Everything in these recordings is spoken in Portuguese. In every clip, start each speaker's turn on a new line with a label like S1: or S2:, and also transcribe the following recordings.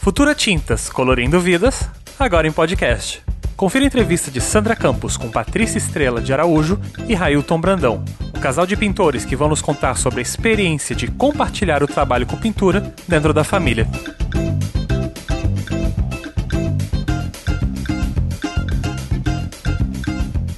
S1: Futura Tintas, colorindo vidas, agora em podcast. Confira a entrevista de Sandra Campos com Patrícia Estrela de Araújo e Railton Brandão, o casal de pintores que vão nos contar sobre a experiência de compartilhar o trabalho com pintura dentro da família.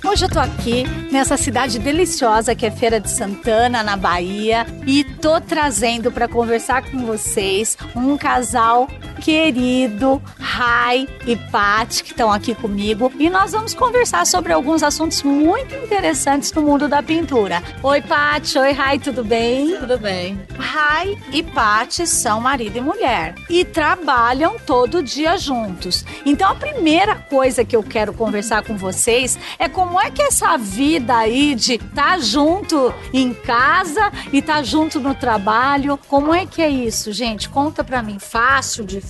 S2: Hoje eu tô aqui nessa cidade deliciosa que é Feira de Santana, na Bahia, e tô trazendo para conversar com vocês um casal querido, Rai e Pat, que estão aqui comigo, e nós vamos conversar sobre alguns assuntos muito interessantes no mundo da pintura. Oi, Pat, oi, Rai, tudo bem?
S3: Tudo bem.
S2: Rai e Pat são marido e mulher e trabalham todo dia juntos. Então a primeira coisa que eu quero conversar com vocês é como é que essa vida aí de estar tá junto em casa e estar tá junto no trabalho, como é que é isso, gente? Conta pra mim, fácil, difícil?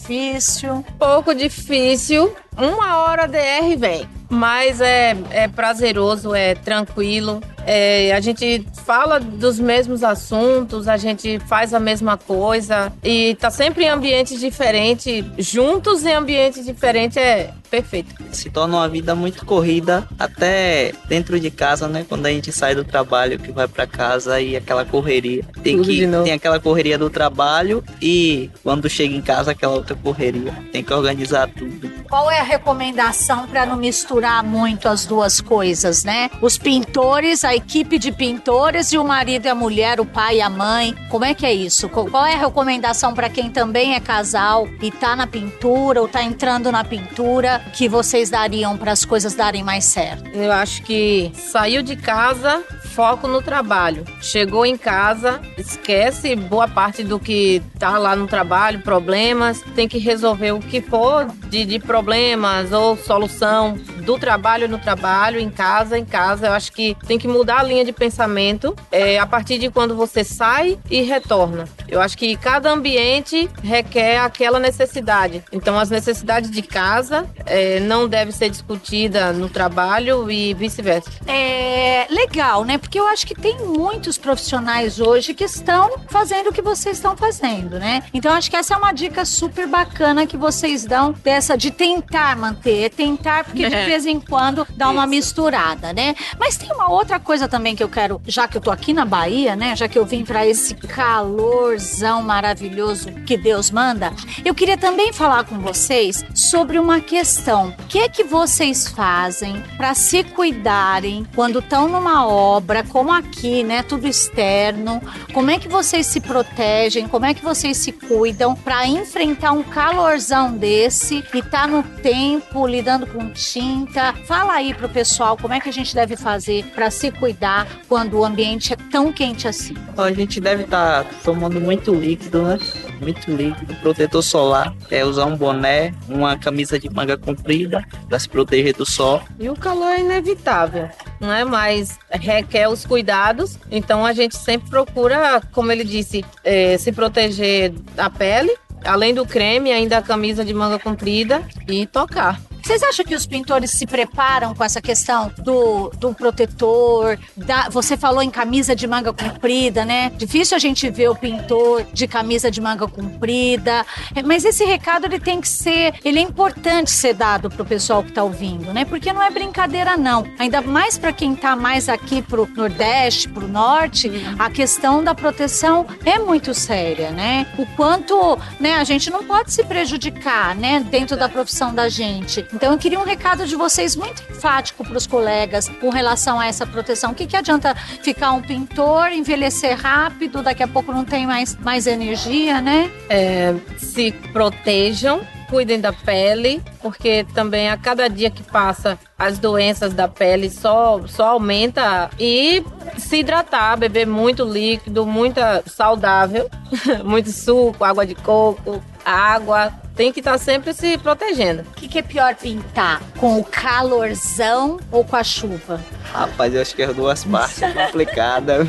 S3: Pouco difícil. Uma hora DR vem, mas é, é prazeroso, é tranquilo. É, a gente fala dos mesmos assuntos, a gente faz a mesma coisa e tá sempre em ambientes diferentes, juntos em ambientes diferentes é perfeito.
S4: Se torna uma vida muito corrida, até dentro de casa, né? Quando a gente sai do trabalho, que vai para casa e aquela correria. Tem que tem aquela correria do trabalho e quando chega em casa aquela outra correria. Tem que organizar tudo.
S2: Qual é a recomendação para não misturar muito as duas coisas, né? Os pintores, a equipe de pintores e o marido e a mulher, o pai e a mãe. Como é que é isso? Qual é a recomendação para quem também é casal e tá na pintura ou tá entrando na pintura que vocês dariam para as coisas darem mais certo?
S3: Eu acho que saiu de casa, foco no trabalho. Chegou em casa, esquece boa parte do que tá lá no trabalho, problemas, tem que resolver o que for de, de problemas ou solução do trabalho no trabalho, em casa, em casa. Eu acho que tem que mudar a linha de pensamento é, a partir de quando você sai e retorna. Eu acho que cada ambiente requer aquela necessidade. Então, as necessidades de casa é, não devem ser discutidas no trabalho e vice-versa.
S2: É legal, né? Porque eu acho que tem muitos profissionais hoje que estão fazendo o que vocês estão fazendo, né? Então, acho que essa é uma dica super bacana que vocês dão dessa de tentar manter, tentar, porque de vez em quando dá uma misturada, né? Mas tem uma outra coisa também que eu quero, já que eu tô aqui na Bahia, né? Já que eu vim para esse calorzão maravilhoso que Deus manda, eu queria também falar com vocês sobre uma questão. O que é que vocês fazem para se cuidarem quando estão numa obra, como aqui, né? Tudo externo. Como é que vocês se protegem? Como é que vocês se cuidam para enfrentar um calorzão desse e tá no tempo lidando com tinta? Fala aí pro pessoal como é que a gente deve fazer para se cuidar quando o ambiente é tão quente assim.
S4: A gente deve estar tá tomando muito líquido, né? Muito líquido, protetor solar, é usar um boné, uma camisa de manga comprida para se proteger do sol.
S3: E o calor é inevitável, não é? Mas requer os cuidados. Então a gente sempre procura, como ele disse, é, se proteger da pele, além do creme, ainda a camisa de manga comprida e tocar.
S2: Vocês acham que os pintores se preparam com essa questão do, do protetor? Da, você falou em camisa de manga comprida, né? Difícil a gente ver o pintor de camisa de manga comprida. É, mas esse recado ele tem que ser, ele é importante ser dado pro pessoal que tá ouvindo, né? Porque não é brincadeira não. Ainda mais para quem tá mais aqui pro Nordeste, pro Norte, a questão da proteção é muito séria, né? O quanto, né, a gente não pode se prejudicar, né, dentro da profissão da gente. Então eu queria um recado de vocês muito enfático para os colegas com relação a essa proteção. O que, que adianta ficar um pintor, envelhecer rápido, daqui a pouco não tem mais, mais energia, né?
S3: É, se protejam cuidem da pele, porque também a cada dia que passa as doenças da pele só, só aumenta e se hidratar, beber muito líquido, muita saudável, muito suco, água de coco, água, tem que estar tá sempre se protegendo.
S2: O que, que, é pior pintar? Com o calorzão ou com a chuva?
S4: Rapaz, eu acho que as duas partes é complicada.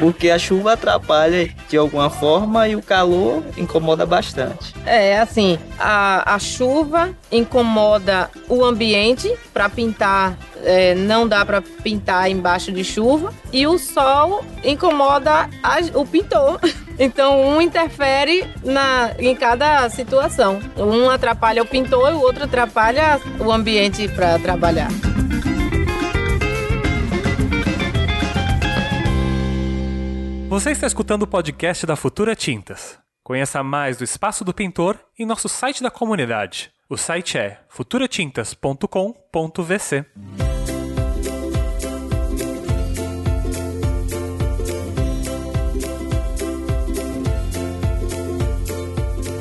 S4: porque a chuva atrapalha de alguma forma e o calor incomoda bastante.
S3: É, assim, a, a chuva incomoda o ambiente para pintar é, não dá para pintar embaixo de chuva e o sol incomoda a, o pintor Então um interfere na, em cada situação. Um atrapalha o pintor e o outro atrapalha o ambiente para trabalhar.
S1: Você está escutando o podcast da Futura Tintas. Conheça mais do Espaço do Pintor em nosso site da comunidade. O site é futuratintas.com.vc.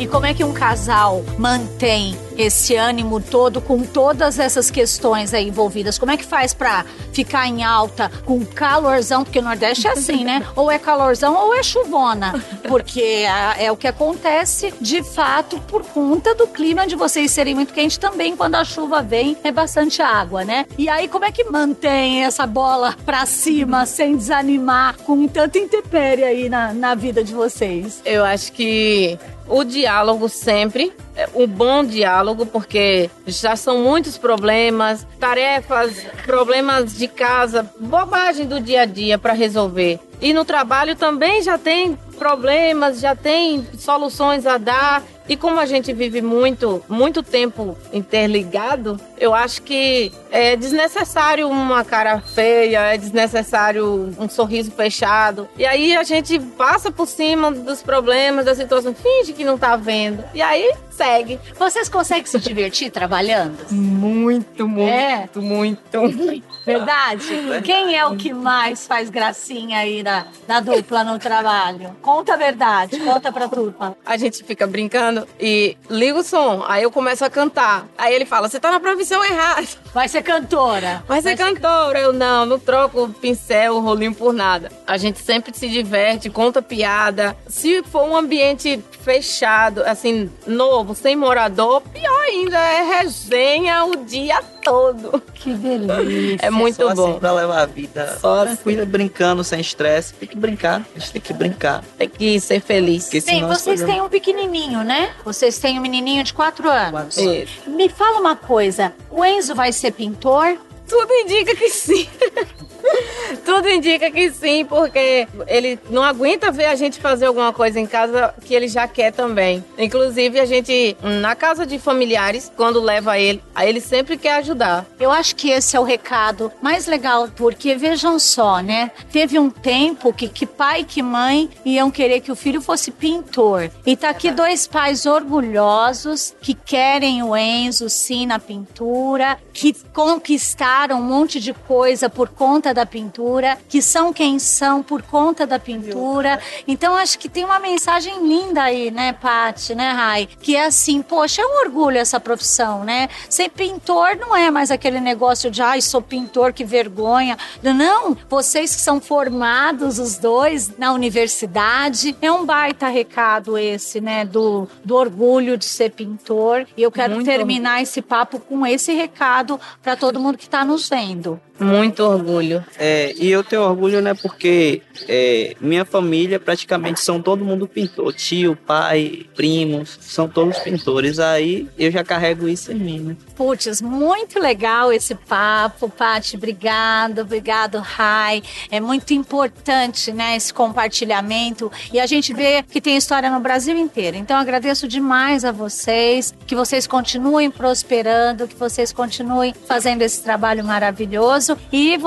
S2: E como é que um casal mantém esse ânimo todo com todas essas questões aí envolvidas? Como é que faz para ficar em alta com calorzão? Porque o Nordeste é assim, né? Ou é calorzão ou é chuvona. Porque é, é o que acontece de fato por conta do clima de vocês serem muito quente também. Quando a chuva vem, é bastante água, né? E aí, como é que mantém essa bola pra cima sem desanimar com tanta intempérie aí na, na vida de vocês?
S3: Eu acho que o diálogo sempre, um bom diálogo, porque já são muitos problemas, tarefas, problemas de casa, bobagem do dia a dia para resolver. E no trabalho também já tem problemas, já tem soluções a dar. E como a gente vive muito, muito tempo interligado, eu acho que é desnecessário uma cara feia, é desnecessário um sorriso fechado. E aí a gente passa por cima dos problemas, da situação, finge que não tá vendo. E aí segue.
S2: Vocês conseguem se divertir trabalhando?
S3: Muito, muito, é. muito.
S2: Verdade? Quem é o que mais faz gracinha aí da, da dupla no trabalho? Conta a verdade, conta pra turma.
S3: A gente fica brincando e liga o som, aí eu começo a cantar. Aí ele fala: Você tá na profissão errada.
S2: Vai ser cantora.
S3: Vai ser Vai cantora. Ser... Eu não, não troco o pincel, o rolinho por nada. A gente sempre se diverte, conta piada. Se for um ambiente fechado, assim, novo, sem morador, pior ainda, é resenha o dia todo.
S2: Que delícia.
S3: É muito
S4: Só
S3: bom.
S4: Assim pra levar a vida Só tranquila, assim. brincando, sem estresse. Tem que brincar, a gente tem que brincar.
S3: Tem que ser feliz.
S2: Sim, vocês têm um pequenininho, né? Vocês têm um menininho de quatro anos.
S3: Isso.
S2: Me fala uma coisa, o Enzo vai ser pintor?
S3: Tudo indica que sim. Tudo indica que sim, porque ele não aguenta ver a gente fazer alguma coisa em casa que ele já quer também. Inclusive, a gente, na casa de familiares, quando leva ele, ele sempre quer ajudar.
S2: Eu acho que esse é o recado mais legal, porque vejam só, né? Teve um tempo que, que pai e que mãe iam querer que o filho fosse pintor. E tá aqui dois pais orgulhosos que querem o Enzo sim na pintura, que conquistaram um monte de coisa por conta da pintura, que são quem são por conta da pintura. Então acho que tem uma mensagem linda aí, né, Paty, né, Rai? Que é assim, poxa, é um orgulho essa profissão, né? Ser pintor não é mais aquele negócio de, ai, sou pintor, que vergonha. Não, vocês que são formados, os dois, na universidade, é um baita recado esse, né, do, do orgulho de ser pintor. E eu quero Muito terminar esse papo com esse recado para todo mundo que está nos vendo.
S3: Muito orgulho.
S4: É, e eu tenho orgulho, né, porque é, minha família praticamente são todo mundo pintor. Tio, pai, primos, são todos pintores. Aí eu já carrego isso em mim, né?
S2: Putz, muito legal esse papo, Paty. Obrigado, obrigado, Rai. É muito importante, né, esse compartilhamento. E a gente vê que tem história no Brasil inteiro. Então agradeço demais a vocês, que vocês continuem prosperando, que vocês continuem fazendo esse trabalho maravilhoso. E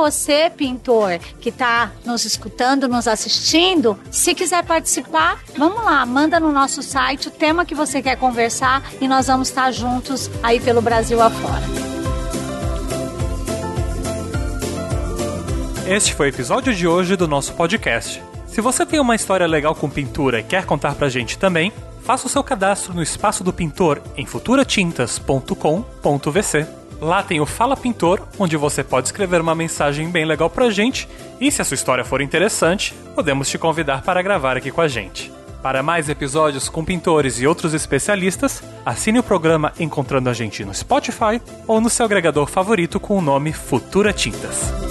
S2: pintor, que está nos escutando, nos assistindo, se quiser participar, vamos lá, manda no nosso site o tema que você quer conversar e nós vamos estar juntos aí pelo Brasil afora.
S1: Este foi o episódio de hoje do nosso podcast. Se você tem uma história legal com pintura e quer contar pra gente também, faça o seu cadastro no Espaço do Pintor em futuratintas.com.vc. Lá tem o Fala Pintor, onde você pode escrever uma mensagem bem legal pra gente, e se a sua história for interessante, podemos te convidar para gravar aqui com a gente. Para mais episódios com pintores e outros especialistas, assine o programa Encontrando a Gente no Spotify ou no seu agregador favorito com o nome Futura Tintas.